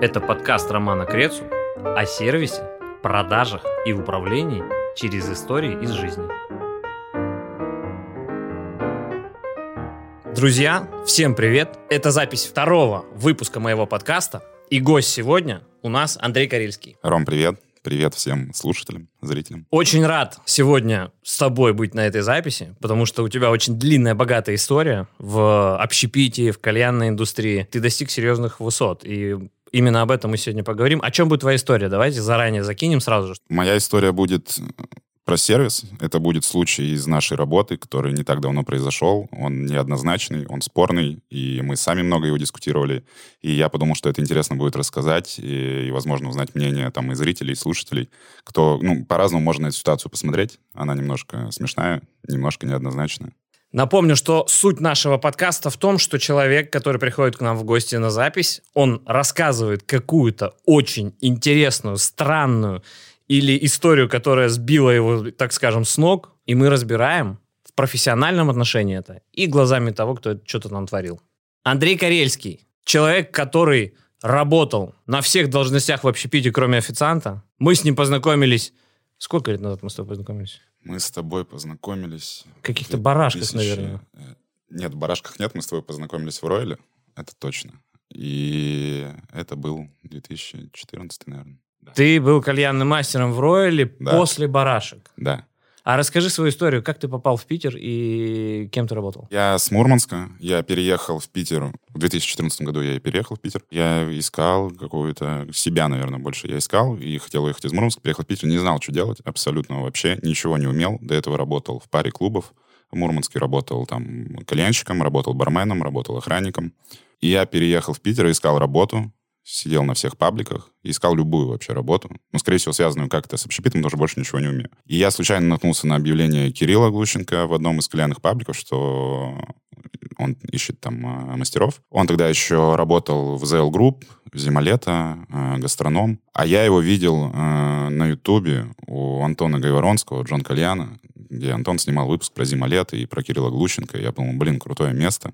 Это подкаст Романа Крецу о сервисе, продажах и управлении через истории из жизни. Друзья, всем привет! Это запись второго выпуска моего подкаста. И гость сегодня у нас Андрей Карельский. Ром, привет. Привет всем слушателям, зрителям. Очень рад сегодня с тобой быть на этой записи, потому что у тебя очень длинная, богатая история в общепитии, в кальянной индустрии. Ты достиг серьезных высот, и именно об этом мы сегодня поговорим. О чем будет твоя история? Давайте заранее закинем сразу же. Моя история будет про сервис. Это будет случай из нашей работы, который не так давно произошел. Он неоднозначный, он спорный, и мы сами много его дискутировали. И я подумал, что это интересно будет рассказать и, и возможно, узнать мнение там и зрителей, и слушателей, кто, ну, по-разному можно эту ситуацию посмотреть. Она немножко смешная, немножко неоднозначная. Напомню, что суть нашего подкаста в том, что человек, который приходит к нам в гости на запись, он рассказывает какую-то очень интересную, странную или историю, которая сбила его, так скажем, с ног, и мы разбираем в профессиональном отношении это и глазами того, кто что-то нам творил. Андрей Карельский, человек, который работал на всех должностях в общепите, кроме официанта. Мы с ним познакомились... Сколько лет назад мы с тобой познакомились? Мы с тобой познакомились... В каких-то барашках, наверное. Э, нет, в барашках нет, мы с тобой познакомились в Ройле, это точно. И это был 2014, наверное. Ты был кальянным мастером в Ройле Да. после барашек. Да. А расскажи свою историю, как ты попал в Питер и кем ты работал? Я с Мурманска, я переехал в Питер. В 2014 году я переехал в Питер. Я искал какую-то... Себя, наверное, больше я искал. И хотел уехать из Мурманска. Приехал в Питер, не знал, что делать. Абсолютно вообще. Ничего не умел. До этого работал в паре клубов. В Мурманске работал там кальянщиком, работал барменом, работал охранником. И я переехал в Питер искал работу. Сидел на всех пабликах, искал любую вообще работу. Ну, скорее всего, связанную как-то с общепитом, потому что больше ничего не умею. И я случайно наткнулся на объявление Кирилла Глущенко в одном из кальянных пабликов, что он ищет там а, мастеров. Он тогда еще работал в ZL Group, в зимолето, а, гастроном. А я его видел а, на Ютубе у Антона Гайворонского, Джон Кальяна, где Антон снимал выпуск про зимолето и про Кирилла Глущенко. Я подумал, блин, крутое место,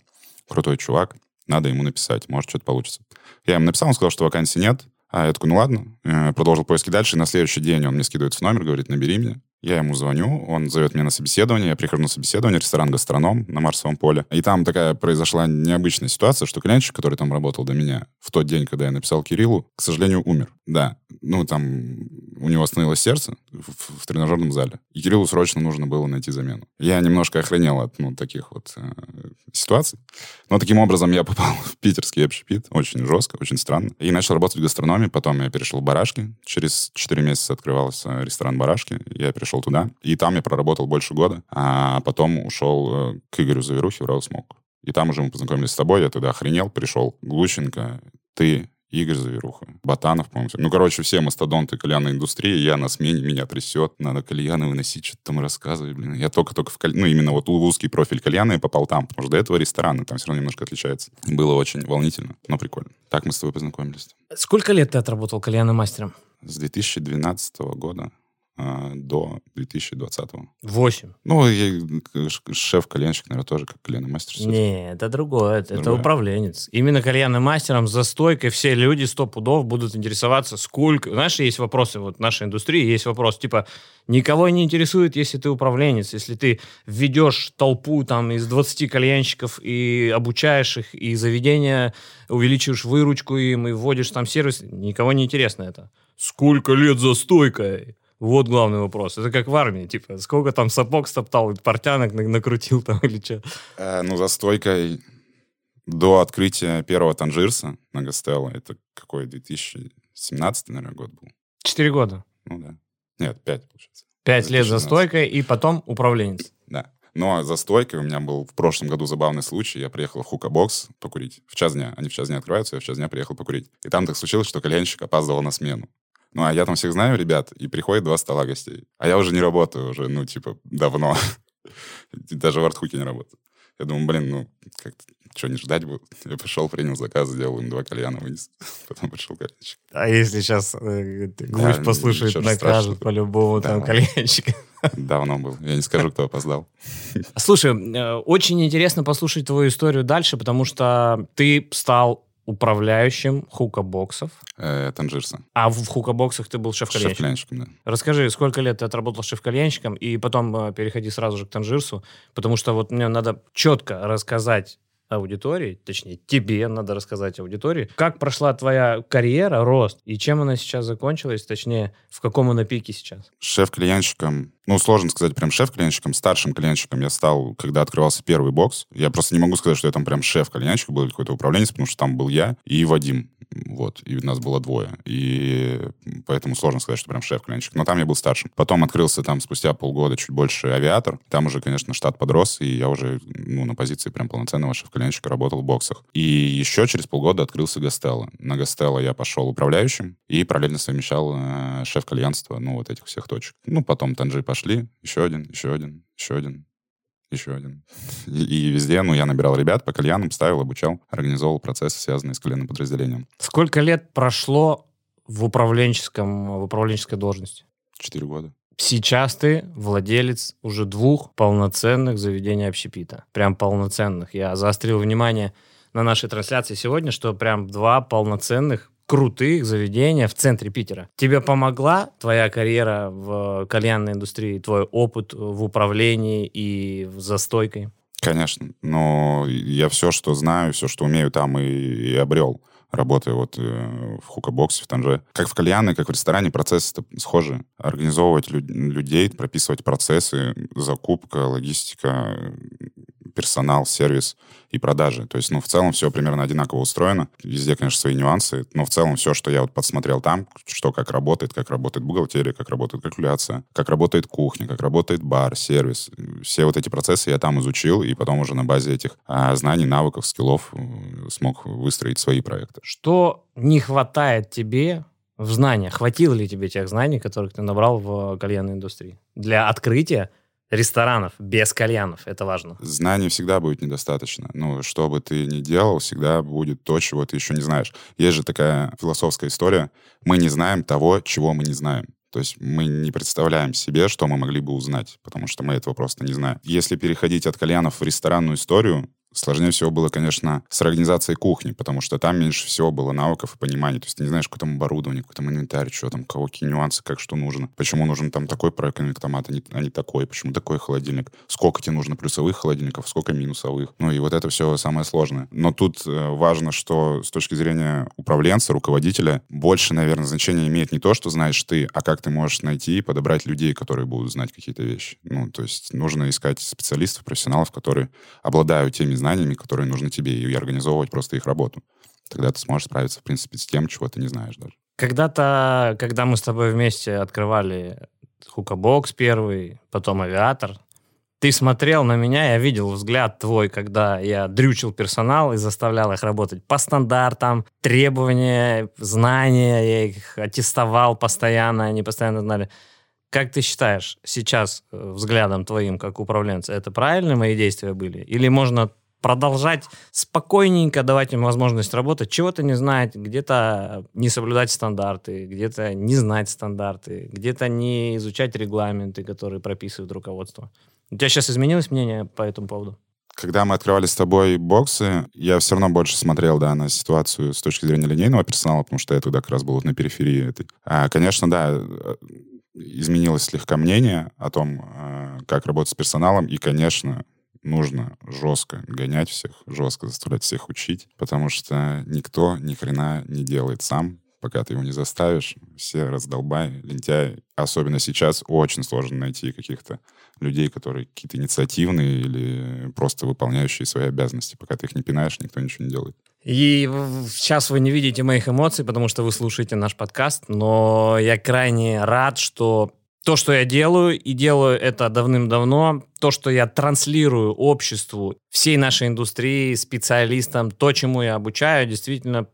крутой чувак. Надо ему написать, может, что-то получится. Я ему написал, он сказал, что вакансий нет. А я такой, ну ладно, Э, продолжил поиски дальше. И на следующий день он мне скидывает в номер, говорит, набери меня. Я ему звоню, он зовет меня на собеседование, я прихожу на собеседование, ресторан «Гастроном» на Марсовом поле. И там такая произошла необычная ситуация, что клиентчик, который там работал до меня, в тот день, когда я написал Кириллу, к сожалению, умер. Да, ну там у него остановилось сердце в, в тренажерном зале. И Кириллу срочно нужно было найти замену. Я немножко охренел от ну, таких вот э, ситуаций. Но таким образом я попал в питерский общепит. Очень жестко, очень странно. И начал работать в гастрономе. Потом я перешел в барашки. Через 4 месяца открывался ресторан барашки. Я перешел туда. И там я проработал больше года. А потом ушел э, к Игорю Заверухе в Smoke. И там уже мы познакомились с тобой. Я тогда охренел. Пришел Глущенко, ты, Игорь Заверуха, Батанов, по-моему. Ну, короче, все мастодонты кальянной индустрии. Я на смене, меня трясет. Надо кальяны выносить, что-то там рассказывать, блин. Я только-только в каль... Ну, именно вот в узкий профиль кальяна я попал там. Потому что до этого рестораны, там все равно немножко отличается. Было очень волнительно, но прикольно. Так мы с тобой познакомились. Сколько лет ты отработал кальянным мастером? С 2012 года до 2020. Восемь. Ну, шеф-кальянщик, наверное, тоже как кальянный мастер. Не, это другое, это, это Другое. управленец. Именно кальянным мастером за стойкой все люди сто пудов будут интересоваться, сколько... Знаешь, есть вопросы, вот в нашей индустрии есть вопрос, типа, никого не интересует, если ты управленец, если ты введешь толпу там из 20 кальянщиков и обучаешь их, и заведение увеличиваешь выручку им, и вводишь там сервис, никого не интересно это. Сколько лет за стойкой? Вот главный вопрос. Это как в армии, типа, сколько там сапог стоптал, портянок на- накрутил там или что. Э, ну, за стойкой до открытия первого Танжирса на Гастелло, это какой, 2017, наверное, год был? Четыре года. Ну, да. Нет, пять, получается. Пять лет за 2016. стойкой и потом управленец. Да. Но за стойкой у меня был в прошлом году забавный случай. Я приехал в Хука-бокс покурить. В час дня. Они в час дня открываются, я в час дня приехал покурить. И там так случилось, что кальянщик опаздывал на смену. Ну, а я там всех знаю, ребят, и приходит два стола гостей. А я уже не работаю, уже, ну, типа, давно. Даже в артхуке не работаю. Я думаю, блин, ну, как-то, что, не ждать будут? Я пришел, принял заказ, сделал им два кальяна, вынес. Потом пришел кальянщик. А если сейчас э, Да, гвоздь послушает, страшного. по-любому Да. там кальянщика. Давно был. Я не скажу, кто опоздал. Слушай, э, очень интересно послушать твою историю дальше, потому что ты стал управляющим хукабоксов. Э, Танжирса. А в хукабоксах ты был шеф-кальянщиком? Шеф-кальянщиком, да. Расскажи, сколько лет ты отработал шеф-кальянщиком, и потом э, переходи сразу же к Танжирсу, потому что вот мне надо четко рассказать аудитории, точнее, тебе надо рассказать аудитории, как прошла твоя карьера, рост, и чем она сейчас закончилась, точнее, в каком она пике сейчас? Шеф-клиентщиком, ну, сложно сказать прям шеф-клиентщиком, старшим клиентщиком я стал, когда открывался первый бокс. Я просто не могу сказать, что я там прям шеф-клиентщик был какой-то управленец, потому что там был я и Вадим. Вот, и нас было двое. И поэтому сложно сказать, что прям шеф-клиентщик. Но там я был старшим. Потом открылся там спустя полгода чуть больше авиатор. Там уже, конечно, штат подрос, и я уже ну, на позиции прям полноценного шеф-клиентщика работал в боксах. И еще через полгода открылся Гастелло. На Гастелло я пошел управляющим и параллельно совмещал э, шеф-кальянство, ну, вот этих всех точек. Ну, потом Танжи пошли, еще один, еще один, еще один еще один. И, и везде, ну, я набирал ребят по кальянам, ставил, обучал, организовал процессы, связанные с коленным подразделением. Сколько лет прошло в управленческом, в управленческой должности? Четыре года. Сейчас ты владелец уже двух полноценных заведений общепита. Прям полноценных. Я заострил внимание на нашей трансляции сегодня, что прям два полноценных крутых заведения в центре Питера. Тебе помогла твоя карьера в кальянной индустрии, твой опыт в управлении и в застойкой? Конечно. Но я все, что знаю, все, что умею, там и, и обрел работая вот э, в хукабоксе, в Танже. Как в кальяне, как в ресторане, процессы схожи. Организовывать люд- людей, прописывать процессы, закупка, логистика, персонал, сервис и продажи. То есть, ну, в целом все примерно одинаково устроено. Везде, конечно, свои нюансы, но в целом все, что я вот подсмотрел там, что как работает, как работает бухгалтерия, как работает калькуляция, как работает кухня, как работает бар, сервис. Все вот эти процессы я там изучил, и потом уже на базе этих а, знаний, навыков, скиллов э, смог выстроить свои проекты. Что не хватает тебе в знаниях? Хватило ли тебе тех знаний, которых ты набрал в кальянной индустрии? Для открытия ресторанов без кальянов. Это важно. Знаний всегда будет недостаточно. Ну, что бы ты ни делал, всегда будет то, чего ты еще не знаешь. Есть же такая философская история. Мы не знаем того, чего мы не знаем. То есть мы не представляем себе, что мы могли бы узнать, потому что мы этого просто не знаем. Если переходить от кальянов в ресторанную историю, Сложнее всего было, конечно, с организацией кухни, потому что там меньше всего было навыков и понимания. То есть ты не знаешь, какое там оборудование, какой там инвентарь, что там, какие нюансы, как что нужно. Почему нужен там такой проконвектомат, а не, а не такой. Почему такой холодильник. Сколько тебе нужно плюсовых холодильников, сколько минусовых. Ну и вот это все самое сложное. Но тут э, важно, что с точки зрения управленца, руководителя, больше, наверное, значение имеет не то, что знаешь ты, а как ты можешь найти и подобрать людей, которые будут знать какие-то вещи. Ну, то есть нужно искать специалистов, профессионалов, которые обладают теми знаниями, которые нужны тебе, и организовывать просто их работу. Тогда ты сможешь справиться, в принципе, с тем, чего ты не знаешь даже. Когда-то, когда мы с тобой вместе открывали Хукабокс первый, потом Авиатор, ты смотрел на меня, я видел взгляд твой, когда я дрючил персонал и заставлял их работать по стандартам, требования, знания, я их аттестовал постоянно, они постоянно знали. Как ты считаешь сейчас э, взглядом твоим, как управленца, это правильные мои действия были? Или можно продолжать спокойненько давать им возможность работать, чего-то не знать, где-то не соблюдать стандарты, где-то не знать стандарты, где-то не изучать регламенты, которые прописывают руководство. У тебя сейчас изменилось мнение по этому поводу? Когда мы открывали с тобой боксы, я все равно больше смотрел, да, на ситуацию с точки зрения линейного персонала, потому что я тогда как раз был на периферии этой. А, конечно, да, изменилось слегка мнение о том, а, как работать с персоналом, и, конечно, нужно жестко гонять всех, жестко заставлять всех учить, потому что никто ни хрена не делает сам, пока ты его не заставишь. Все раздолбай, лентяй. Особенно сейчас очень сложно найти каких-то людей, которые какие-то инициативные или просто выполняющие свои обязанности. Пока ты их не пинаешь, никто ничего не делает. И сейчас вы не видите моих эмоций, потому что вы слушаете наш подкаст, но я крайне рад, что то, что я делаю, и делаю это давным-давно, то, что я транслирую обществу, всей нашей индустрии, специалистам, то, чему я обучаю, действительно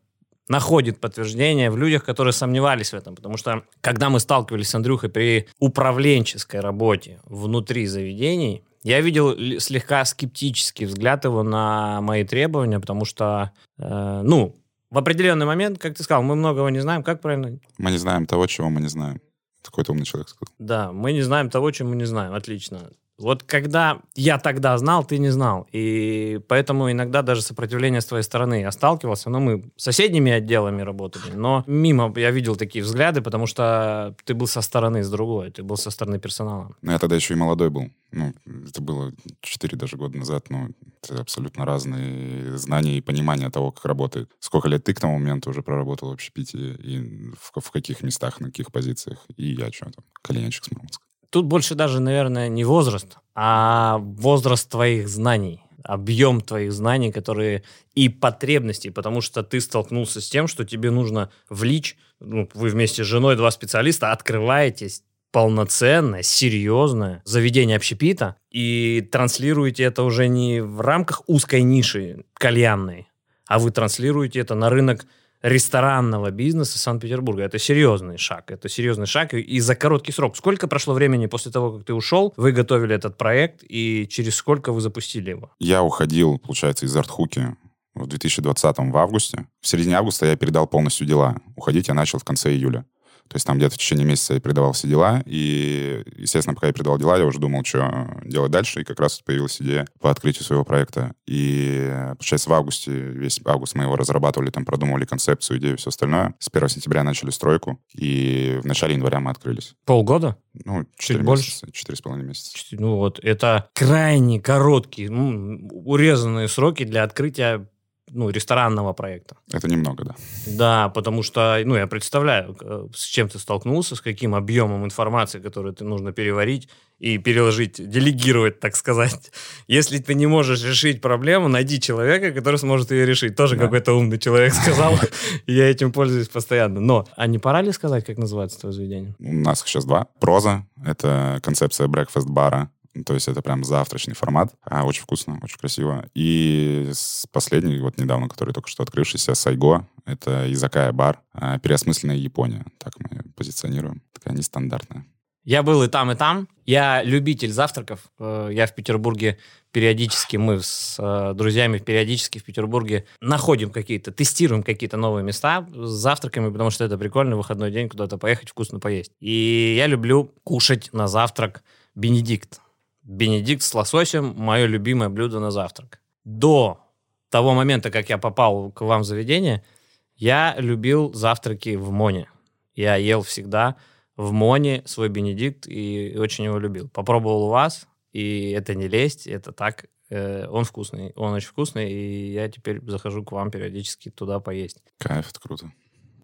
находит подтверждение в людях, которые сомневались в этом. Потому что, когда мы сталкивались с Андрюхой при управленческой работе внутри заведений, я видел слегка скептический взгляд его на мои требования, потому что, э, ну, в определенный момент, как ты сказал, мы многого не знаем. Как правильно? Мы не знаем того, чего мы не знаем. Какой-то умный человек сказал. Да, мы не знаем того, чем мы не знаем. Отлично. Вот когда я тогда знал, ты не знал. И поэтому иногда даже сопротивление с твоей стороны я сталкивался. Но мы соседними отделами работали. Но мимо я видел такие взгляды, потому что ты был со стороны, с другой. Ты был со стороны персонала. Ну, я тогда еще и молодой был. Ну, это было 4 даже года назад. Ну, это абсолютно разные знания и понимание того, как работает. Сколько лет ты к тому моменту уже проработал в общепите? И в, в каких местах, на каких позициях? И я что там? Коленячек с Мурманска. Тут больше даже, наверное, не возраст, а возраст твоих знаний объем твоих знаний, которые и потребностей, потому что ты столкнулся с тем, что тебе нужно влить, ну, вы вместе с женой, два специалиста, открываетесь полноценное, серьезное заведение общепита и транслируете это уже не в рамках узкой ниши кальянной, а вы транслируете это на рынок ресторанного бизнеса Санкт-Петербурга. Это серьезный шаг. Это серьезный шаг. И за короткий срок. Сколько прошло времени после того, как ты ушел, вы готовили этот проект, и через сколько вы запустили его? Я уходил, получается, из Артхуки в 2020 в августе. В середине августа я передал полностью дела. Уходить я начал в конце июля. То есть там где-то в течение месяца я передавал все дела, и, естественно, пока я передавал дела, я уже думал, что делать дальше, и как раз появилась идея по открытию своего проекта. И, получается, в августе, весь август мы его разрабатывали, там продумывали концепцию, идею, все остальное. С 1 сентября начали стройку, и в начале января мы открылись. Полгода? Ну, 4 Чуть месяца, четыре с половиной месяца. Ну вот, это крайне короткие, ну, урезанные сроки для открытия ну, ресторанного проекта. Это немного, да. Да, потому что, ну, я представляю, с чем ты столкнулся, с каким объемом информации, которую ты нужно переварить и переложить, делегировать, так сказать. Если ты не можешь решить проблему, найди человека, который сможет ее решить. Тоже да. какой-то умный человек сказал. Я этим пользуюсь постоянно. Но, а не пора ли сказать, как называется твое заведение? У нас сейчас два. Проза — это концепция брекфаст-бара то есть это прям завтрачный формат. А, очень вкусно, очень красиво. И последний, вот недавно, который только что открывшийся, Сайго. Это Изакая бар. А, переосмысленная Япония. Так мы позиционируем. Такая нестандартная. Я был и там, и там. Я любитель завтраков. Э, я в Петербурге периодически, мы с э, друзьями периодически в Петербурге находим какие-то, тестируем какие-то новые места с завтраками, потому что это прикольно, выходной день куда-то поехать, вкусно поесть. И я люблю кушать на завтрак Бенедикт. Бенедикт с лососем – мое любимое блюдо на завтрак. До того момента, как я попал к вам в заведение, я любил завтраки в Моне. Я ел всегда в Моне свой Бенедикт и очень его любил. Попробовал у вас, и это не лесть, это так. Э, он вкусный, он очень вкусный, и я теперь захожу к вам периодически туда поесть. Кайф, это круто.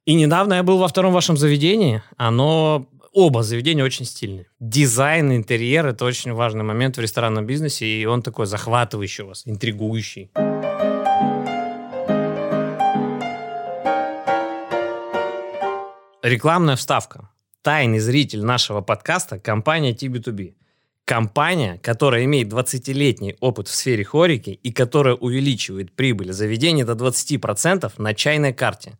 И недавно я был во втором вашем заведении. Оно оба заведения очень стильные. Дизайн, интерьер — это очень важный момент в ресторанном бизнесе, и он такой захватывающий у вас, интригующий. Рекламная вставка. Тайный зритель нашего подкаста – компания TB2B. Компания, которая имеет 20-летний опыт в сфере хорики и которая увеличивает прибыль заведения до 20% на чайной карте.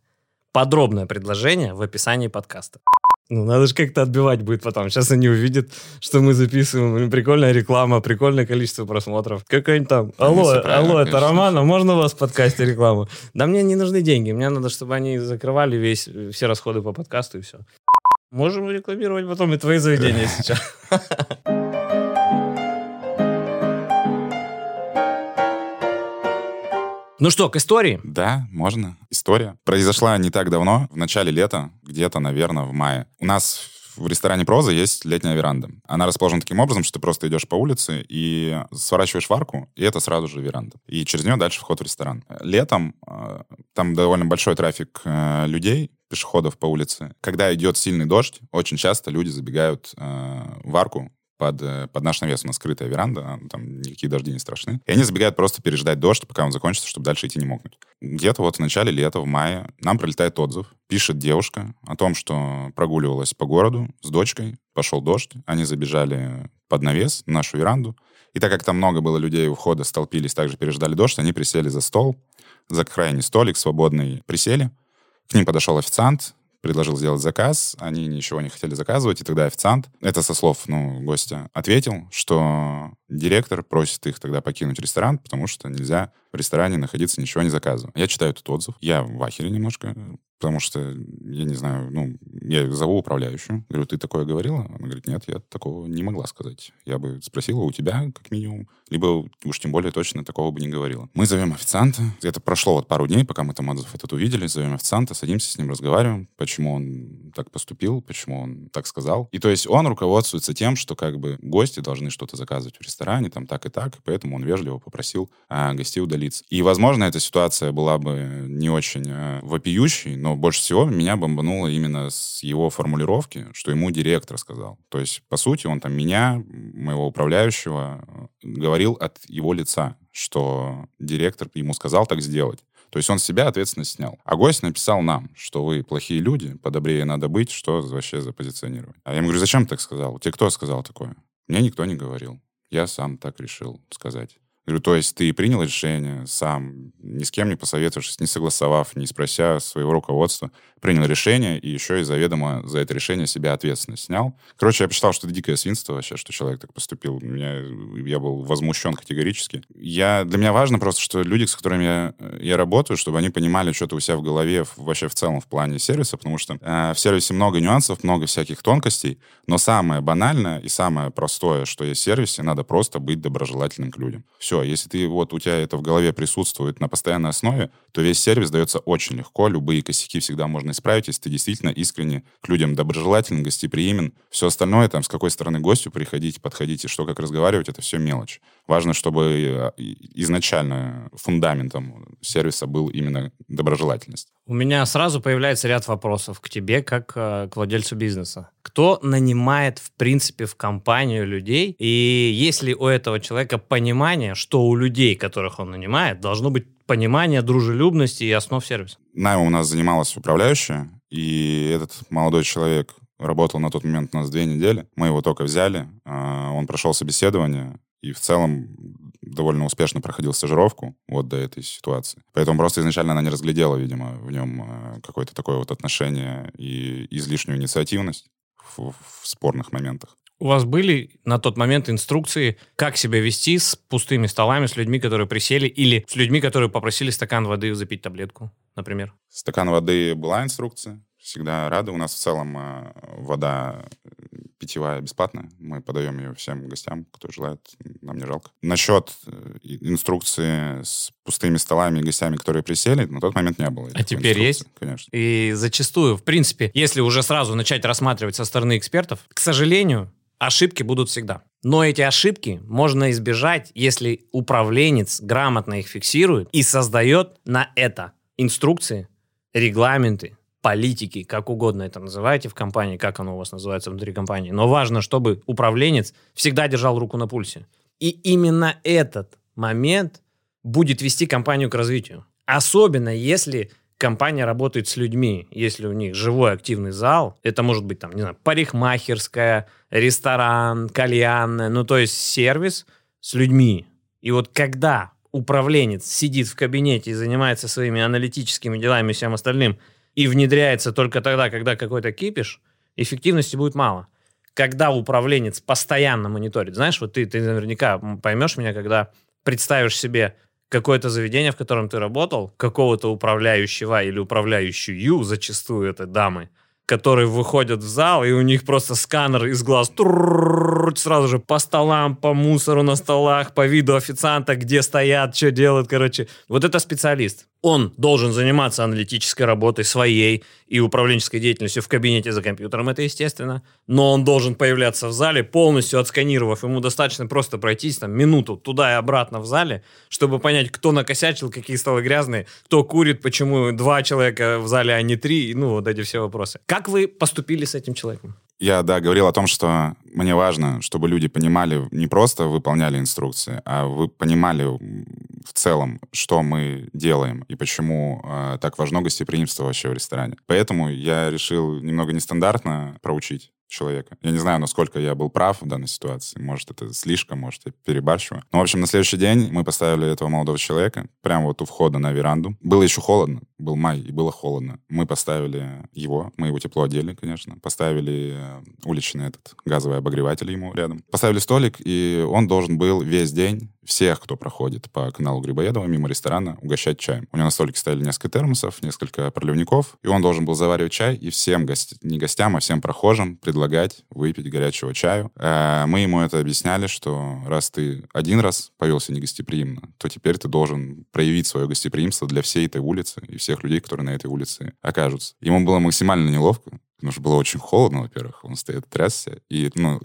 Подробное предложение в описании подкаста. Ну, надо же как-то отбивать будет потом. Сейчас они увидят, что мы записываем. Прикольная реклама, прикольное количество просмотров. Какой-нибудь там, алло, алло, это Роман, а можно у вас в подкасте рекламу? Да мне не нужны деньги, мне надо, чтобы они закрывали весь, все расходы по подкасту и все. Можем рекламировать потом и твои заведения сейчас. Ну что, к истории? Да, можно. История. Произошла не так давно, в начале лета, где-то, наверное, в мае. У нас в ресторане «Проза» есть летняя веранда. Она расположена таким образом, что ты просто идешь по улице и сворачиваешь в арку, и это сразу же веранда. И через нее дальше вход в ресторан. Летом э, там довольно большой трафик э, людей, пешеходов по улице. Когда идет сильный дождь, очень часто люди забегают э, в арку под, э, под наш навес. У нас скрытая веранда, а, там никакие дожди не страшны. И они забегают просто переждать дождь, пока он закончится, чтобы дальше идти не мокнуть. Где-то вот в начале лета, в мае, нам прилетает отзыв. Пишет девушка о том, что прогуливалась по городу с дочкой, пошел дождь, они забежали под навес, в нашу веранду. И так как там много было людей у входа, столпились, также переждали дождь, они присели за стол, за крайний столик свободный присели. К ним подошел официант, предложил сделать заказ, они ничего не хотели заказывать, и тогда официант, это со слов ну, гостя, ответил, что директор просит их тогда покинуть ресторан, потому что нельзя в ресторане находиться, ничего не заказывая. Я читаю этот отзыв, я в ахере немножко, потому что, я не знаю, ну, Я зову управляющую. Говорю, ты такое говорила? Она говорит, нет, я такого не могла сказать. Я бы спросила у тебя, как минимум. Либо уж тем более точно такого бы не говорила. Мы зовем официанта. Это прошло вот пару дней, пока мы там отзыв этот увидели. Зовем официанта, садимся с ним, разговариваем, почему он так поступил, почему он так сказал. И то есть он руководствуется тем, что как бы гости должны что-то заказывать в ресторане, там так и так, поэтому он вежливо попросил а, гостей удалиться. И, возможно, эта ситуация была бы не очень а, вопиющей, но больше всего меня бомбануло именно с его формулировки, что ему директор сказал. То есть, по сути, он там меня, моего управляющего, говорил от его лица, что директор ему сказал так сделать. То есть он себя ответственность снял. А гость написал нам, что вы плохие люди, подобрее надо быть, что вообще за позиционирование. А я ему говорю, зачем ты так сказал? Тебе кто сказал такое? Мне никто не говорил. Я сам так решил сказать. Говорю, то есть ты принял решение сам, ни с кем не посоветовавшись, не согласовав, не спрося своего руководства, принял решение и еще и заведомо за это решение себя ответственность снял. Короче, я посчитал, что это дикое свинство вообще, что человек так поступил. Меня, я был возмущен категорически. Я, для меня важно просто, что люди, с которыми я, я работаю, чтобы они понимали что-то у себя в голове вообще в целом в плане сервиса, потому что э, в сервисе много нюансов, много всяких тонкостей, но самое банальное и самое простое, что есть в сервисе, надо просто быть доброжелательным к людям. Все, если ты вот у тебя это в голове присутствует на постоянной основе, то весь сервис дается очень легко, любые косяки всегда можно исправить, если ты действительно искренне к людям доброжелателен, гостеприимен. Все остальное, там, с какой стороны гостю приходить, подходить и что, как разговаривать, это все мелочь. Важно, чтобы э, изначально фундаментом сервиса был именно доброжелательность. У меня сразу появляется ряд вопросов к тебе, как э, к владельцу бизнеса. Кто нанимает, в принципе, в компанию людей? И есть ли у этого человека понимание, что у людей, которых он нанимает, должно быть понимание дружелюбности и основ сервиса? Наймом у нас занималась управляющая, и этот молодой человек работал на тот момент у нас две недели. Мы его только взяли, а, он прошел собеседование, и в целом довольно успешно проходил стажировку вот до этой ситуации. Поэтому просто изначально она не разглядела, видимо, в нем а, какое-то такое вот отношение и излишнюю инициативность в, в спорных моментах. У вас были на тот момент инструкции, как себя вести с пустыми столами, с людьми, которые присели, или с людьми, которые попросили стакан воды запить таблетку, например? Стакан воды была инструкция. Всегда рады. У нас в целом э, вода питьевая бесплатная. Мы подаем ее всем гостям, кто желает. Нам не жалко. Насчет э, инструкции с пустыми столами и гостями, которые присели, на тот момент не было. А теперь есть? Конечно. И зачастую, в принципе, если уже сразу начать рассматривать со стороны экспертов, к сожалению, Ошибки будут всегда. Но эти ошибки можно избежать, если управленец грамотно их фиксирует и создает на это инструкции, регламенты, политики, как угодно это называйте в компании, как оно у вас называется внутри компании. Но важно, чтобы управленец всегда держал руку на пульсе. И именно этот момент будет вести компанию к развитию. Особенно если компания работает с людьми. Если у них живой активный зал, это может быть там, не знаю, парикмахерская, ресторан, кальянная, ну то есть сервис с людьми. И вот когда управленец сидит в кабинете и занимается своими аналитическими делами и всем остальным, и внедряется только тогда, когда какой-то кипиш, эффективности будет мало. Когда управленец постоянно мониторит, знаешь, вот ты, ты наверняка поймешь меня, когда представишь себе какое-то заведение, в котором ты работал, какого-то управляющего или управляющую, зачастую это дамы, которые выходят в зал, и у них просто сканер из глаз сразу же по столам, по мусору на столах, по виду официанта, где стоят, что делают, короче. Вот это специалист. Он должен заниматься аналитической работой своей и управленческой деятельностью в кабинете за компьютером, это естественно. Но он должен появляться в зале, полностью отсканировав. Ему достаточно просто пройтись там минуту туда и обратно в зале, чтобы понять, кто накосячил, какие столы грязные, кто курит, почему два человека в зале, а не три. Ну, вот эти все вопросы. Как вы поступили с этим человеком? Я, да, говорил о том, что мне важно, чтобы люди понимали, не просто выполняли инструкции, а вы понимали в целом, что мы делаем и почему э, так важно гостеприимство вообще в ресторане. Поэтому я решил немного нестандартно проучить человека. Я не знаю, насколько я был прав в данной ситуации. Может, это слишком, может, я перебарщиваю. Но, в общем, на следующий день мы поставили этого молодого человека прямо вот у входа на веранду. Было еще холодно, был май, и было холодно. Мы поставили его, мы его тепло одели, конечно, поставили э, уличный этот газовый обогреватель ему рядом. Поставили столик, и он должен был весь день всех, кто проходит по каналу Грибоедова мимо ресторана, угощать чаем. У него на столике стояли несколько термосов, несколько проливников, и он должен был заваривать чай и всем, гости, не гостям, а всем прохожим предлагать выпить горячего чаю. Э, мы ему это объясняли, что раз ты один раз повелся негостеприимно, то теперь ты должен проявить свое гостеприимство для всей этой улицы и всех людей, которые на этой улице окажутся. Ему было максимально неловко, потому что было очень холодно, во-первых, он стоит трясся, и, ну,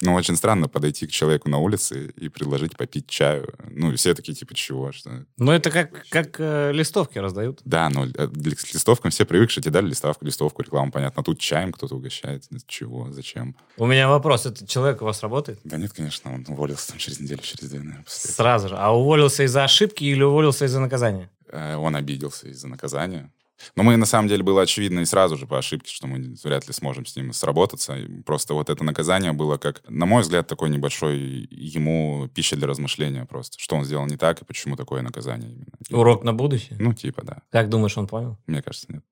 ну, очень странно подойти к человеку на улице и предложить попить чаю. Ну, все такие, типа, чего? Что? Ну, это как, как э, листовки раздают. Да, но э, к листовкам все привыкли, что тебе дали листовку, листовку, рекламу, понятно. А тут чаем кто-то угощает. Чего? Зачем? У меня вопрос. Этот человек у вас работает? Да нет, конечно. Он уволился там через неделю, через две, наверное. После Сразу же. А уволился из-за ошибки или уволился из-за наказания? Э, он обиделся из-за наказания. Но мы, на самом деле, было очевидно и сразу же по ошибке, что мы вряд ли сможем с ним сработаться. И просто вот это наказание было как, на мой взгляд, такой небольшой ему пища для размышления просто. Что он сделал не так и почему такое наказание именно. Урок на будущее? Ну, типа, да. Как думаешь, он понял? Мне кажется, нет.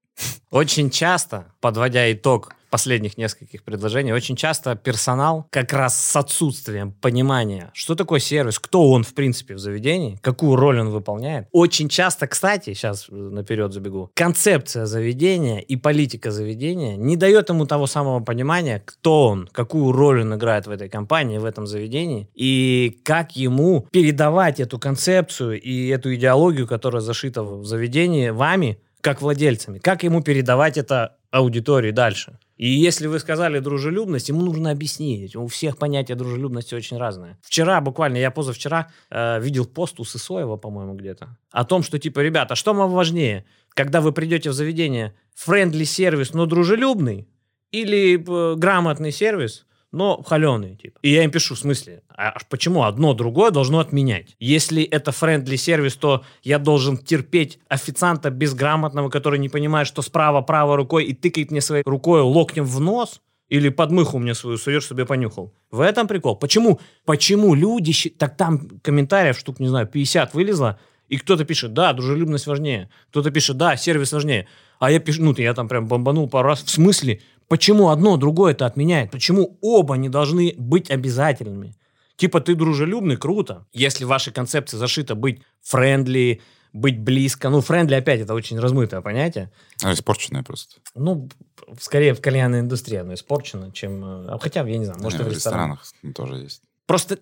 Очень часто, подводя итог последних нескольких предложений, очень часто персонал как раз с отсутствием понимания, что такое сервис, кто он в принципе в заведении, какую роль он выполняет. Очень часто, кстати, сейчас наперед забегу, концепция заведения и политика заведения не дает ему того самого понимания, кто он, какую роль он играет в этой компании, в этом заведении, и как ему передавать эту концепцию и эту идеологию, которая зашита в заведении вами, как владельцами. Как ему передавать это аудитории дальше? И если вы сказали дружелюбность, ему нужно объяснить. У всех понятие дружелюбности очень разное. Вчера, буквально, я позавчера э, видел пост у Сысоева, по-моему, где-то, о том, что, типа, ребята, что вам важнее, когда вы придете в заведение, friendly сервис, но дружелюбный, или э, грамотный сервис, но холеные, типа. И я им пишу, в смысле, а почему одно другое должно отменять? Если это friendly сервис, то я должен терпеть официанта безграмотного, который не понимает, что справа правой рукой и тыкает мне своей рукой локтем в нос? Или подмышку мне свою суешь, я понюхал. В этом прикол. Почему? Почему люди... Так там комментариев штук, не знаю, 50 вылезло, и кто-то пишет, да, дружелюбность важнее. Кто-то пишет, да, сервис важнее. А я пишу, ну, я там прям бомбанул пару раз. В смысле? Почему одно другое это отменяет? Почему оба не должны быть обязательными? Типа ты дружелюбный, круто. Если в вашей концепции зашито быть friendly, быть близко. Ну, friendly опять это очень размытое понятие. А испорченное просто. Ну, скорее в кальянной индустрии оно испорчено, чем... А хотя, я не знаю, может, не, и в ресторанах. ресторанах тоже есть. Просто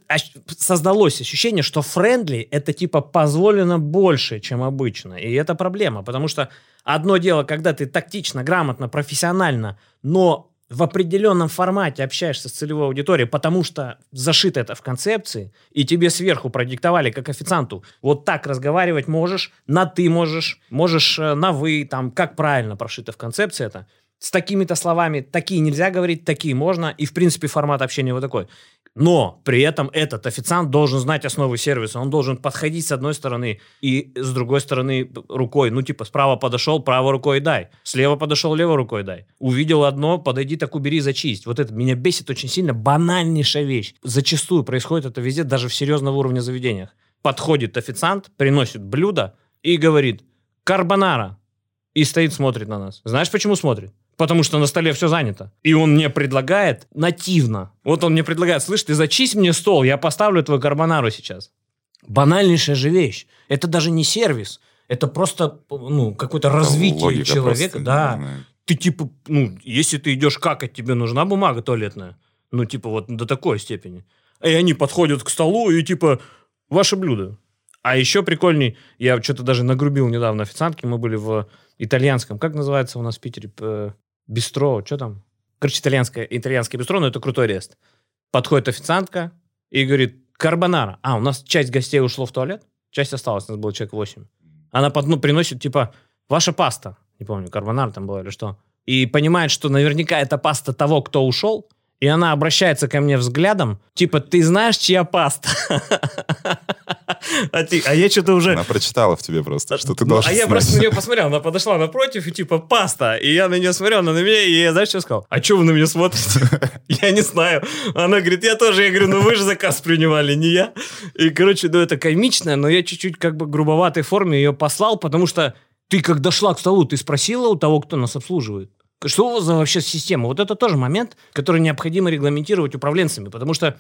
создалось ощущение, что френдли это типа позволено больше, чем обычно. И это проблема, потому что одно дело, когда ты тактично, грамотно, профессионально, но в определенном формате общаешься с целевой аудиторией, потому что зашито это в концепции, и тебе сверху продиктовали, как официанту, вот так разговаривать можешь, на «ты» можешь, можешь э, на «вы», там, как правильно прошито в концепции это. С такими-то словами такие нельзя говорить, такие можно, и, в принципе, формат общения вот такой. Но при этом этот официант должен знать основы сервиса. Он должен подходить с одной стороны и с другой стороны рукой. Ну, типа, справа подошел, правой рукой дай. Слева подошел, левой рукой дай. Увидел одно, подойди, так убери, зачисть. Вот это меня бесит очень сильно. Банальнейшая вещь. Зачастую происходит это везде, даже в серьезного уровня заведениях. Подходит официант, приносит блюдо и говорит «карбонара». И стоит, смотрит на нас. Знаешь, почему смотрит? Потому что на столе все занято. И он мне предлагает нативно. Вот он мне предлагает, слышь, ты зачисть мне стол, я поставлю твою карбонару сейчас. Банальнейшая же вещь. Это даже не сервис. Это просто ну, какое-то развитие человека. Просто, да. Ты типа, ну, если ты идешь какать, тебе нужна бумага туалетная. Ну, типа, вот до такой степени. И они подходят к столу и типа, ваше блюдо. А еще прикольней, я что-то даже нагрубил недавно официантке, мы были в итальянском, как называется у нас в Питере? Бистро, что там? Короче, итальянское, итальянское бистро, но это крутой рест. Подходит официантка и говорит, карбонара. А, у нас часть гостей ушло в туалет, часть осталась, у нас было человек 8. Она под, ну, приносит, типа, ваша паста. Не помню, карбонара там была или что. И понимает, что наверняка это паста того, кто ушел, и она обращается ко мне взглядом, типа, ты знаешь, чья паста? А, ты, а я что-то уже... Она прочитала в тебе просто, что ты Ну, должен А я просто на нее посмотрел, она подошла напротив и типа паста. И я на нее смотрел, она на меня, и я, знаешь, что сказал? А что вы на меня смотрите? Я не знаю. Она говорит, я тоже. Я говорю, ну вы же заказ принимали, не я. И, короче, ну это комично, но я чуть-чуть как бы грубоватой форме ее послал, потому что ты как дошла к столу, ты спросила у того, кто нас обслуживает? Что у вас за вообще система? Вот это тоже момент, который необходимо регламентировать управленцами, потому что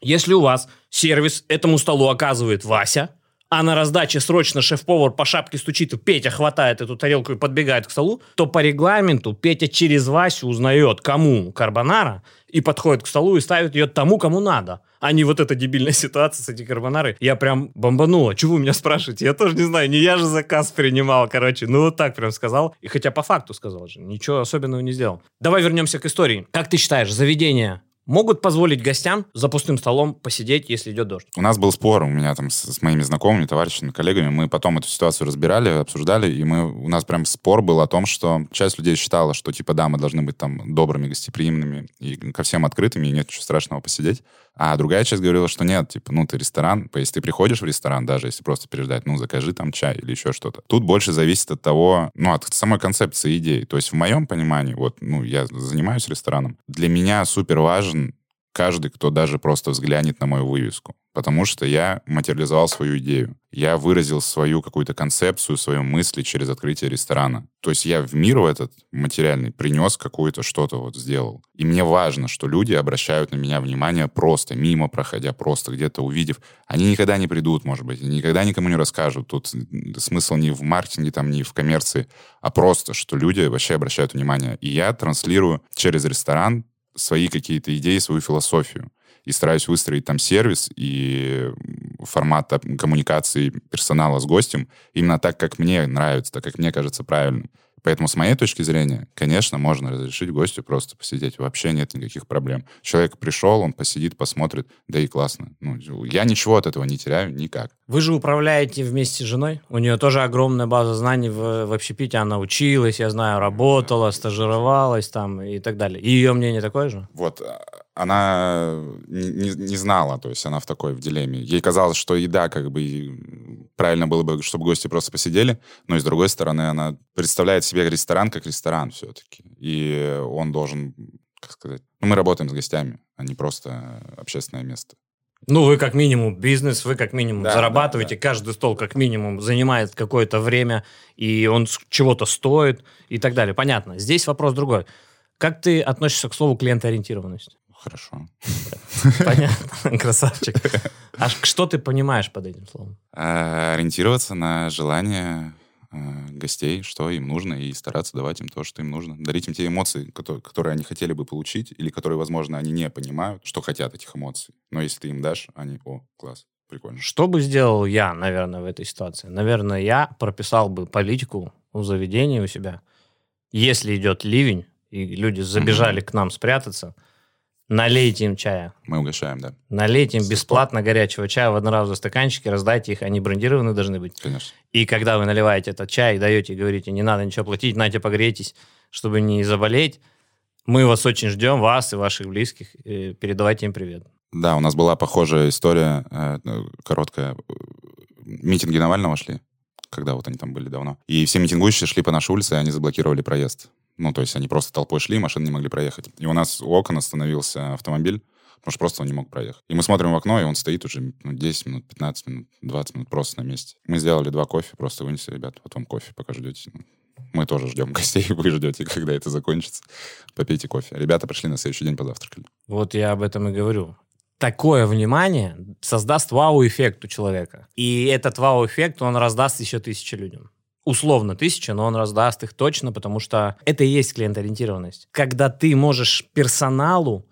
если у вас сервис этому столу оказывает Вася, а на раздаче срочно шеф-повар по шапке стучит, и Петя хватает эту тарелку и подбегает к столу, то по регламенту Петя через Васю узнает, кому карбонара, и подходит к столу и ставит ее тому, кому надо. А не вот эта дебильная ситуация с этой карбонарой. Я прям бомбанула. Чего вы меня спрашиваете? Я тоже не знаю. Не я же заказ принимал, короче. Ну, вот так прям сказал. И хотя по факту сказал же. Ничего особенного не сделал. Давай вернемся к истории. Как ты считаешь, заведения могут позволить гостям за пустым столом посидеть, если идет дождь? У нас был спор у меня там с, с моими знакомыми, товарищами, коллегами. Мы потом эту ситуацию разбирали, обсуждали, и мы, у нас прям спор был о том, что часть людей считала, что типа да, мы должны быть там добрыми, гостеприимными и ко всем открытыми, и нет ничего страшного посидеть. А другая часть говорила, что нет, типа, ну, ты ресторан, если ты приходишь в ресторан, даже если просто переждать, ну, закажи там чай или еще что-то. Тут больше зависит от того, ну, от самой концепции идеи. То есть в моем понимании, вот, ну, я занимаюсь рестораном, для меня супер важен каждый, кто даже просто взглянет на мою вывеску. Потому что я материализовал свою идею. Я выразил свою какую-то концепцию, свою мысли через открытие ресторана. То есть я в мир в этот материальный принес какое-то что-то вот сделал. И мне важно, что люди обращают на меня внимание просто, мимо проходя, просто где-то увидев. Они никогда не придут, может быть, никогда никому не расскажут. Тут смысл не в маркетинге, там, не в коммерции, а просто, что люди вообще обращают внимание. И я транслирую через ресторан свои какие-то идеи, свою философию. И стараюсь выстроить там сервис и формат коммуникации персонала с гостем именно так, как мне нравится, так, как мне кажется правильным. Поэтому, с моей точки зрения, конечно, можно разрешить гостю просто посидеть. Вообще нет никаких проблем. Человек пришел, он посидит, посмотрит, да и классно. Ну, я ничего от этого не теряю никак. Вы же управляете вместе с женой. У нее тоже огромная база знаний в, в общепите. Она училась, я знаю, работала, стажировалась там и так далее. И ее мнение такое же? Вот она не, не, не знала, то есть она в такой в дилемме. Ей казалось, что еда как бы правильно было бы, чтобы гости просто посидели, но и с другой стороны она представляет себе ресторан как ресторан все-таки. И он должен, как сказать, ну, мы работаем с гостями, а не просто общественное место. Ну, вы как минимум бизнес, вы как минимум Да, зарабатываете, да, каждый стол как минимум занимает какое-то время, и он чего-то стоит и так далее. Понятно. Здесь вопрос другой. Как ты относишься к слову клиентоориентированность? Хорошо. Понятно, красавчик. А что ты понимаешь под этим словом? А, ориентироваться на желание а, гостей, что им нужно, и стараться давать им то, что им нужно. Дарить им те эмоции, которые, которые они хотели бы получить, или которые, возможно, они не понимают, что хотят этих эмоций. Но если ты им дашь, они, о, класс, прикольно. Что бы сделал я, наверное, в этой ситуации? Наверное, я прописал бы политику у заведения у себя. Если идет ливень, и люди забежали к нам спрятаться, налейте им чая. Мы угощаем, да, Налейте им бесплатно горячего чая в одноразовые стаканчики, раздайте их, они брендированы должны быть. конечно. И когда вы наливаете этот чай, даете и говорите, не надо ничего платить, нате погрейтесь, чтобы не заболеть, мы вас очень ждем, вас и ваших близких, и передавайте им привет. Да, у нас была похожая история, э, ну, короткая. Митинги Навального шли, когда вот они там были давно. И все митингующие шли по нашей улице, и они заблокировали проезд. Ну, то есть они просто толпой шли, машины не могли проехать. И у нас у окон остановился автомобиль, потому что просто он не мог проехать. И мы смотрим в окно, и он стоит уже ну, 10 минут, 15 минут, 20 минут просто на месте. Мы сделали два кофе, просто вынесли, ребят, потом кофе пока ждете. Ну, Мы тоже ждем гостей, вы ждете, когда это закончится. Попейте кофе. Ребята пришли на следующий день позавтракали. Вот я об этом и говорю. Такое внимание создаст вау-эффект у человека. И этот вау-эффект, он раздаст еще тысячи людям. Условно тысяча, но он раздаст их точно, потому что это и есть клиент-ориентированность. Когда ты можешь персоналу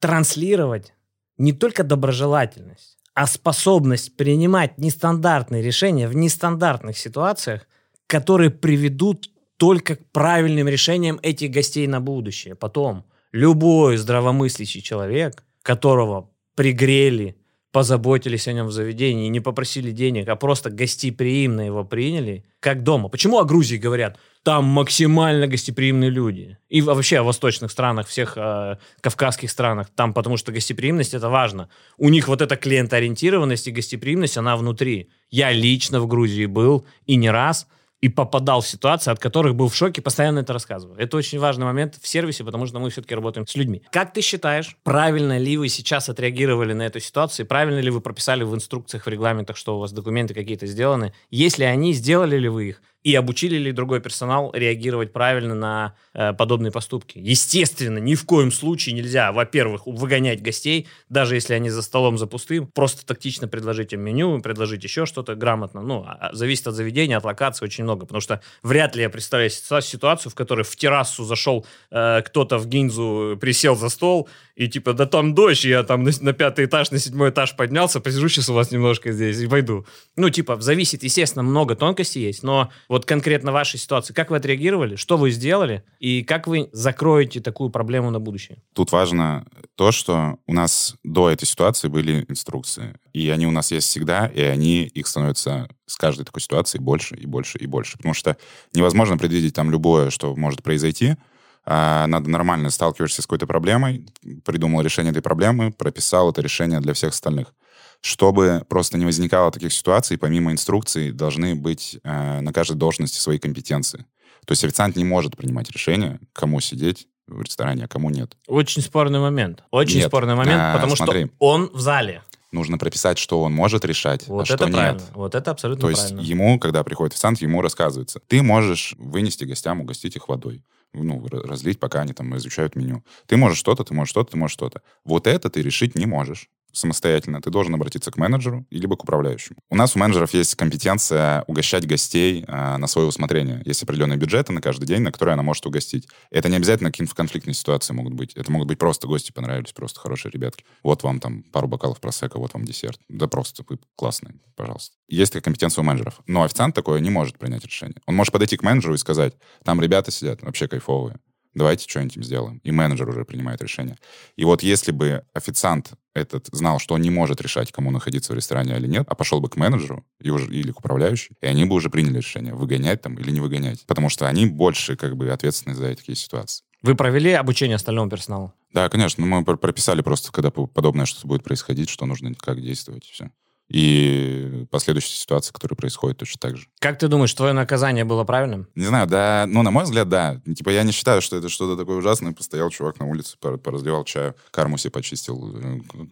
транслировать не только доброжелательность, а способность принимать нестандартные решения в нестандартных ситуациях, которые приведут только к правильным решениям этих гостей на будущее. Потом любой здравомыслящий человек, которого пригрели, позаботились о нем в заведении, не попросили денег, а просто гостеприимно его приняли, как дома. Почему о Грузии говорят? Там максимально гостеприимные люди. И вообще о восточных странах, всех э, кавказских странах. Там потому что гостеприимность это важно. У них вот эта клиентоориентированность и гостеприимность, она внутри. Я лично в Грузии был и не раз – и попадал в ситуации, от которых был в шоке, постоянно это рассказываю. Это очень важный момент в сервисе, потому что мы все-таки работаем с людьми. Как ты считаешь, правильно ли вы сейчас отреагировали на эту ситуацию? Правильно ли вы прописали в инструкциях, в регламентах, что у вас документы какие-то сделаны? Если они, сделали ли вы их? И обучили ли другой персонал реагировать правильно на э, подобные поступки. Естественно, ни в коем случае нельзя, во-первых, выгонять гостей, даже если они за столом за пустым, просто тактично предложить им меню, предложить еще что-то грамотно. Ну, а, а зависит от заведения, от локации очень много, потому что вряд ли я представляю ситуацию, в которой в террасу зашел э, кто-то в гинзу, присел за стол, и типа, да там дождь, я там на, на пятый этаж, на седьмой этаж поднялся, посижу сейчас у вас немножко здесь и пойду. Ну, типа, зависит, естественно, много тонкостей есть, но вот конкретно вашей ситуации, как вы отреагировали, что вы сделали, и как вы закроете такую проблему на будущее? Тут важно то, что у нас до этой ситуации были инструкции, и они у нас есть всегда, и они, их становится с каждой такой ситуации больше и больше и больше, потому что невозможно предвидеть там любое, что может произойти, а, надо нормально сталкиваешься с какой-то проблемой, придумал решение этой проблемы, прописал это решение для всех остальных. Чтобы просто не возникало таких ситуаций, помимо инструкций должны быть э, на каждой должности свои компетенции. То есть официант не может принимать решение, кому сидеть в ресторане, а кому нет. Очень спорный момент. Очень нет. спорный момент, а, потому смотри. что он в зале нужно прописать, что он может решать, вот а это что правильно. нет. Вот это абсолютно То правильно. есть ему, когда приходит официант, ему рассказывается, ты можешь вынести гостям, угостить их водой ну, разлить, пока они там изучают меню. Ты можешь что-то, ты можешь что-то, ты можешь что-то. Вот это ты решить не можешь самостоятельно, ты должен обратиться к менеджеру либо к управляющему. У нас у менеджеров есть компетенция угощать гостей э, на свое усмотрение. Есть определенные бюджеты на каждый день, на которые она может угостить. Это не обязательно какие-то конфликтные ситуации могут быть. Это могут быть просто гости понравились, просто хорошие ребятки. Вот вам там пару бокалов просека, вот вам десерт. Да просто вы классные, пожалуйста. Есть такая компетенция у менеджеров. Но официант такое не может принять решение. Он может подойти к менеджеру и сказать, там ребята сидят вообще кайфовые давайте что-нибудь сделаем. И менеджер уже принимает решение. И вот если бы официант этот знал, что он не может решать, кому находиться в ресторане или нет, а пошел бы к менеджеру и уже, или к управляющему, и они бы уже приняли решение, выгонять там или не выгонять. Потому что они больше как бы ответственны за такие ситуации. Вы провели обучение остальному персоналу? Да, конечно. Мы прописали просто, когда подобное что-то будет происходить, что нужно, как действовать, и все и последующие ситуации, которые происходят точно так же. Как ты думаешь, твое наказание было правильным? Не знаю, да, ну, на мой взгляд, да. Типа, я не считаю, что это что-то такое ужасное. Постоял чувак на улице, поразливал чаю, карму себе почистил.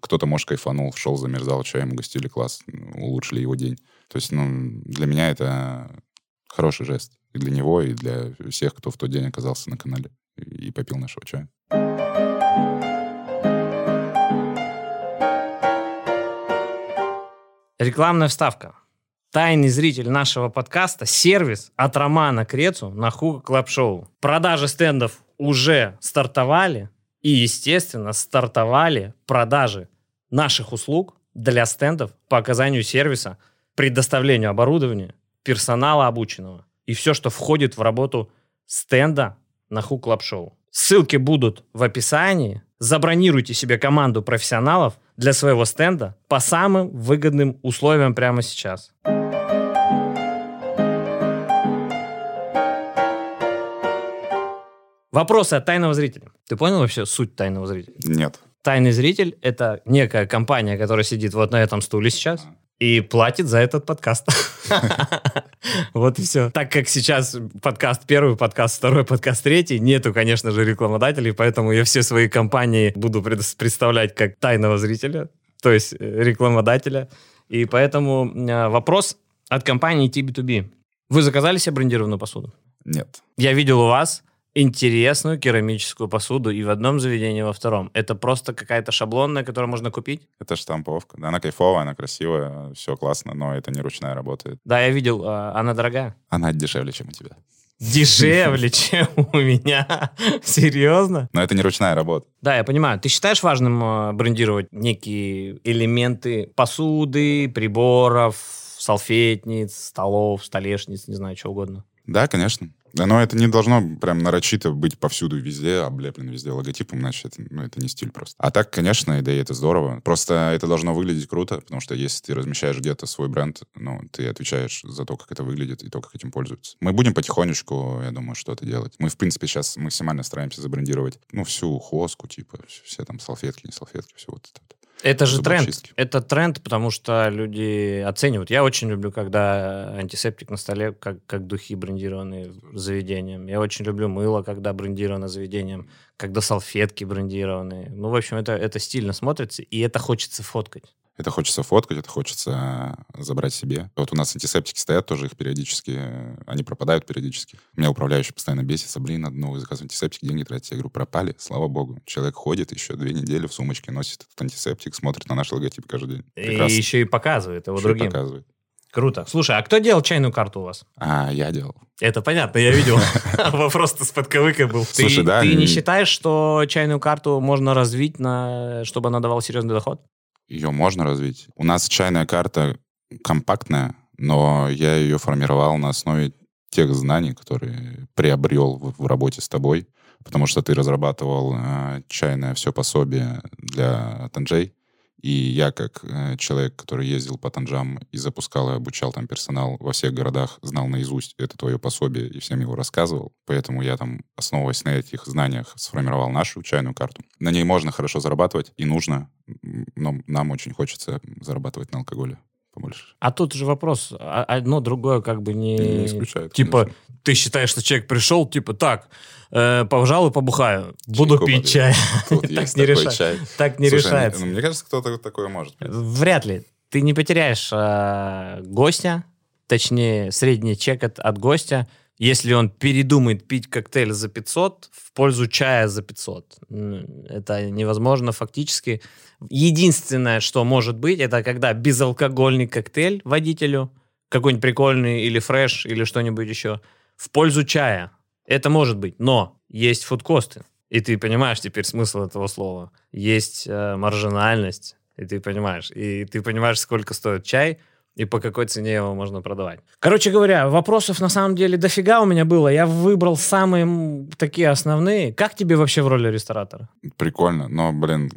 Кто-то, может, кайфанул, шел, замерзал, чаем угостили, класс, улучшили его день. То есть, ну, для меня это хороший жест. И для него, и для всех, кто в тот день оказался на канале и попил нашего чая. Рекламная вставка. Тайный зритель нашего подкаста – сервис от Романа Крецу на Hookah Club Show. Продажи стендов уже стартовали, и, естественно, стартовали продажи наших услуг для стендов по оказанию сервиса, предоставлению оборудования, персонала обученного и все, что входит в работу стенда на Hookah Show. Ссылки будут в описании. Забронируйте себе команду профессионалов для своего стенда по самым выгодным условиям прямо сейчас. Вопросы от тайного зрителя. Ты понял вообще суть тайного зрителя? Нет. Тайный зритель — это некая компания, которая сидит вот на этом стуле сейчас и платит за этот подкаст. Вот и все. Так как сейчас подкаст первый, подкаст второй, подкаст третий, нету, конечно же, рекламодателей, поэтому я все свои компании буду представлять как тайного зрителя, то есть э, рекламодателя. И поэтому э, вопрос от компании TB2B. Вы заказали себе брендированную посуду? Нет. Я видел у вас интересную керамическую посуду и в одном заведении, и во втором. Это просто какая-то шаблонная, которую можно купить? Это штамповка. Да, она кайфовая, она красивая, все классно, но это не ручная работа. Да, я видел. А, она дорогая? Она дешевле, чем у тебя. Дешевле, чем у меня? Серьезно? Но это не ручная работа. Да, я понимаю. Ты считаешь важным а, брендировать некие элементы посуды, приборов, салфетниц, столов, столешниц, не знаю, чего угодно? Да, конечно. Да, но это не должно прям нарочито быть повсюду везде, облеплено везде логотипом, иначе это, ну, это не стиль просто. А так, конечно, да и это здорово. Просто это должно выглядеть круто, потому что если ты размещаешь где-то свой бренд, ну, ты отвечаешь за то, как это выглядит и то, как этим пользуются. Мы будем потихонечку, я думаю, что-то делать. Мы, в принципе, сейчас максимально стараемся забрендировать, ну, всю хоску, типа, все там салфетки, не салфетки, все вот это. Это же тренд. Это тренд, потому что люди оценивают. Я очень люблю, когда антисептик на столе, как, как духи брендированные заведением. Я очень люблю мыло, когда брендировано заведением, когда салфетки брендированные. Ну, в общем, это, это стильно смотрится, и это хочется фоткать. Это хочется фоткать, это хочется забрать себе. Вот у нас антисептики стоят тоже, их периодически, они пропадают периодически. Меня управляющий постоянно бесится, блин, надо новый заказ антисептики, деньги тратить. Я говорю, пропали, слава богу. Человек ходит еще две недели в сумочке, носит этот антисептик, смотрит на наш логотип каждый день. Прекрасно. И еще и показывает его еще другим. показывает. Круто. Слушай, а кто делал чайную карту у вас? А, я делал. Это понятно, я видел. Вопрос-то с подковыкой был. Слушай, да. Ты не считаешь, что чайную карту можно развить, на, чтобы она давала серьезный доход? Ее можно развить. У нас чайная карта компактная, но я ее формировал на основе тех знаний, которые приобрел в, в работе с тобой, потому что ты разрабатывал э, чайное все пособие для Танжей, и я, как э, человек, который ездил по Танжам и запускал и обучал там персонал во всех городах, знал наизусть это твое пособие и всем его рассказывал. Поэтому я там, основываясь на этих знаниях, сформировал нашу чайную карту. На ней можно хорошо зарабатывать и нужно, но нам очень хочется зарабатывать на алкоголе побольше. А тут же вопрос, а, одно другое как бы не... Не исключает. Типа, конечно. ты считаешь, что человек пришел, типа, так, э, пожалуй, побухаю, буду Чайку пить чай. так не решается. Так не решается. Мне кажется, кто-то такое может. Вряд ли. Ты не потеряешь э, гостя, точнее, средний чек от гостя, если он передумает пить коктейль за 500 в пользу чая за 500. Это невозможно фактически. Единственное, что может быть, это когда безалкогольный коктейль водителю, какой-нибудь прикольный или фреш, или что-нибудь еще, в пользу чая. Это может быть. Но есть фудкосты. И ты понимаешь теперь смысл этого слова. Есть э, маржинальность. И ты понимаешь. И ты понимаешь, сколько стоит чай – и по какой цене его можно продавать. Короче говоря, вопросов на самом деле дофига у меня было. Я выбрал самые такие основные. Как тебе вообще в роли ресторатора? Прикольно, но, блин,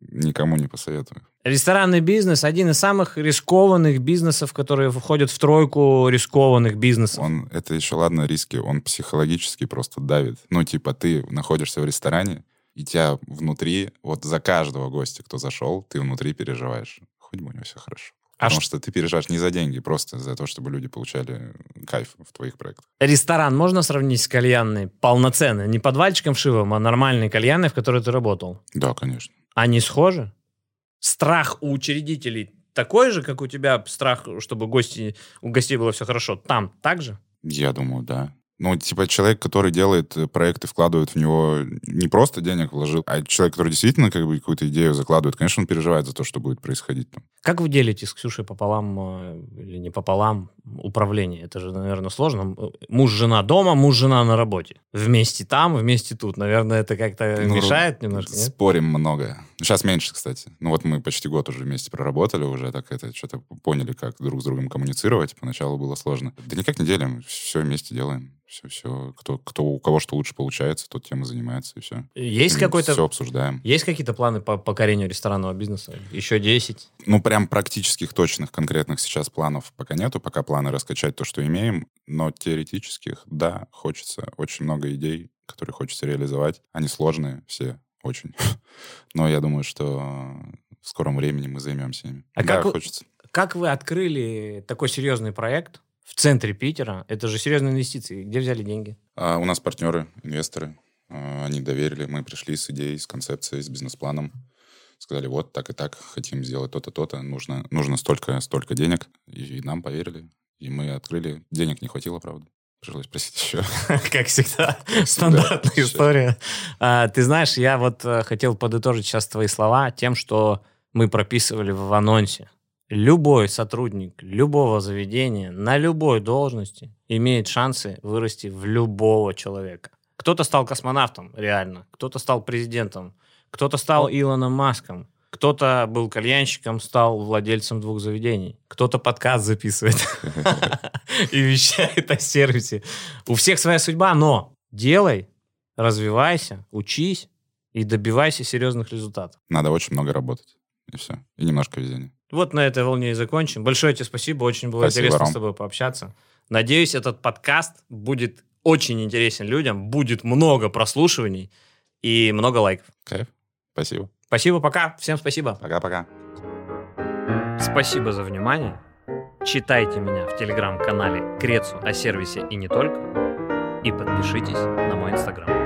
никому не посоветую. Ресторанный бизнес один из самых рискованных бизнесов, которые входят в тройку рискованных бизнесов. Он, это еще ладно риски, он психологически просто давит. Ну, типа, ты находишься в ресторане, и тебя внутри, вот за каждого гостя, кто зашел, ты внутри переживаешь. Хоть бы у него все хорошо. А Потому что ты переживаешь не за деньги, просто за то, чтобы люди получали кайф в твоих проектах. Ресторан можно сравнить с кальянной полноценно? Не подвальчиком вшивым, а нормальной кальянной, в которой ты работал? Да, конечно. Они схожи? Страх у учредителей такой же, как у тебя страх, чтобы гости, у гостей было все хорошо? Там так же? Я думаю, да. Ну, типа, человек, который делает э, проект и вкладывает в него не просто денег вложил, а человек, который действительно как бы какую-то идею закладывает, конечно, он переживает за то, что будет происходить там. Как вы делите с Ксюшей пополам э, или не пополам управление? Это же, наверное, сложно. Муж-жена дома, муж-жена на работе. Вместе там, вместе тут. Наверное, это как-то ну, мешает немножко, нет? Спорим много. Сейчас меньше, кстати. Ну вот мы почти год уже вместе проработали, уже так это что-то поняли, как друг с другом коммуницировать. Поначалу было сложно. Да никак не делим, все вместе делаем все, все, кто, кто, у кого что лучше получается, тот тем и занимается, и все. Есть какой-то... Все обсуждаем. Есть какие-то планы по покорению ресторанного бизнеса? Еще 10? Ну, прям практических, точных, конкретных сейчас планов пока нету. Пока планы раскачать то, что имеем. Но теоретических, да, хочется. Очень много идей, которые хочется реализовать. Они сложные все, очень. Но я думаю, что в скором времени мы займемся ими. А да, как, хочется. как вы открыли такой серьезный проект, в центре Питера. Это же серьезные инвестиции. Где взяли деньги? А, у нас партнеры, инвесторы. А, они доверили. Мы пришли с идеей, с концепцией, с бизнес-планом. Сказали, вот так и так, хотим сделать то-то, то-то. Нужно, нужно столько, столько денег. И, нам поверили. И мы открыли. Денег не хватило, правда. Пришлось просить еще. Как всегда, стандартная история. А, ты знаешь, я вот э, хотел подытожить сейчас твои слова тем, что мы прописывали в анонсе любой сотрудник любого заведения на любой должности имеет шансы вырасти в любого человека. Кто-то стал космонавтом, реально. Кто-то стал президентом. Кто-то стал Илоном Маском. Кто-то был кальянщиком, стал владельцем двух заведений. Кто-то подкаст записывает. и вещает о сервисе. У всех своя судьба, но делай, развивайся, учись и добивайся серьезных результатов. Надо очень много работать. И все. И немножко везения. Вот на этой волне и закончим. Большое тебе спасибо, очень было Спасибо, интересно Ром. с тобой пообщаться. Надеюсь, этот подкаст будет очень интересен людям, будет много прослушиваний и много лайков. Кайф. Спасибо. Спасибо, пока. Всем спасибо. Пока-пока. Спасибо за внимание. Читайте меня в телеграм-канале Крецу о сервисе и не только. И подпишитесь на мой инстаграм.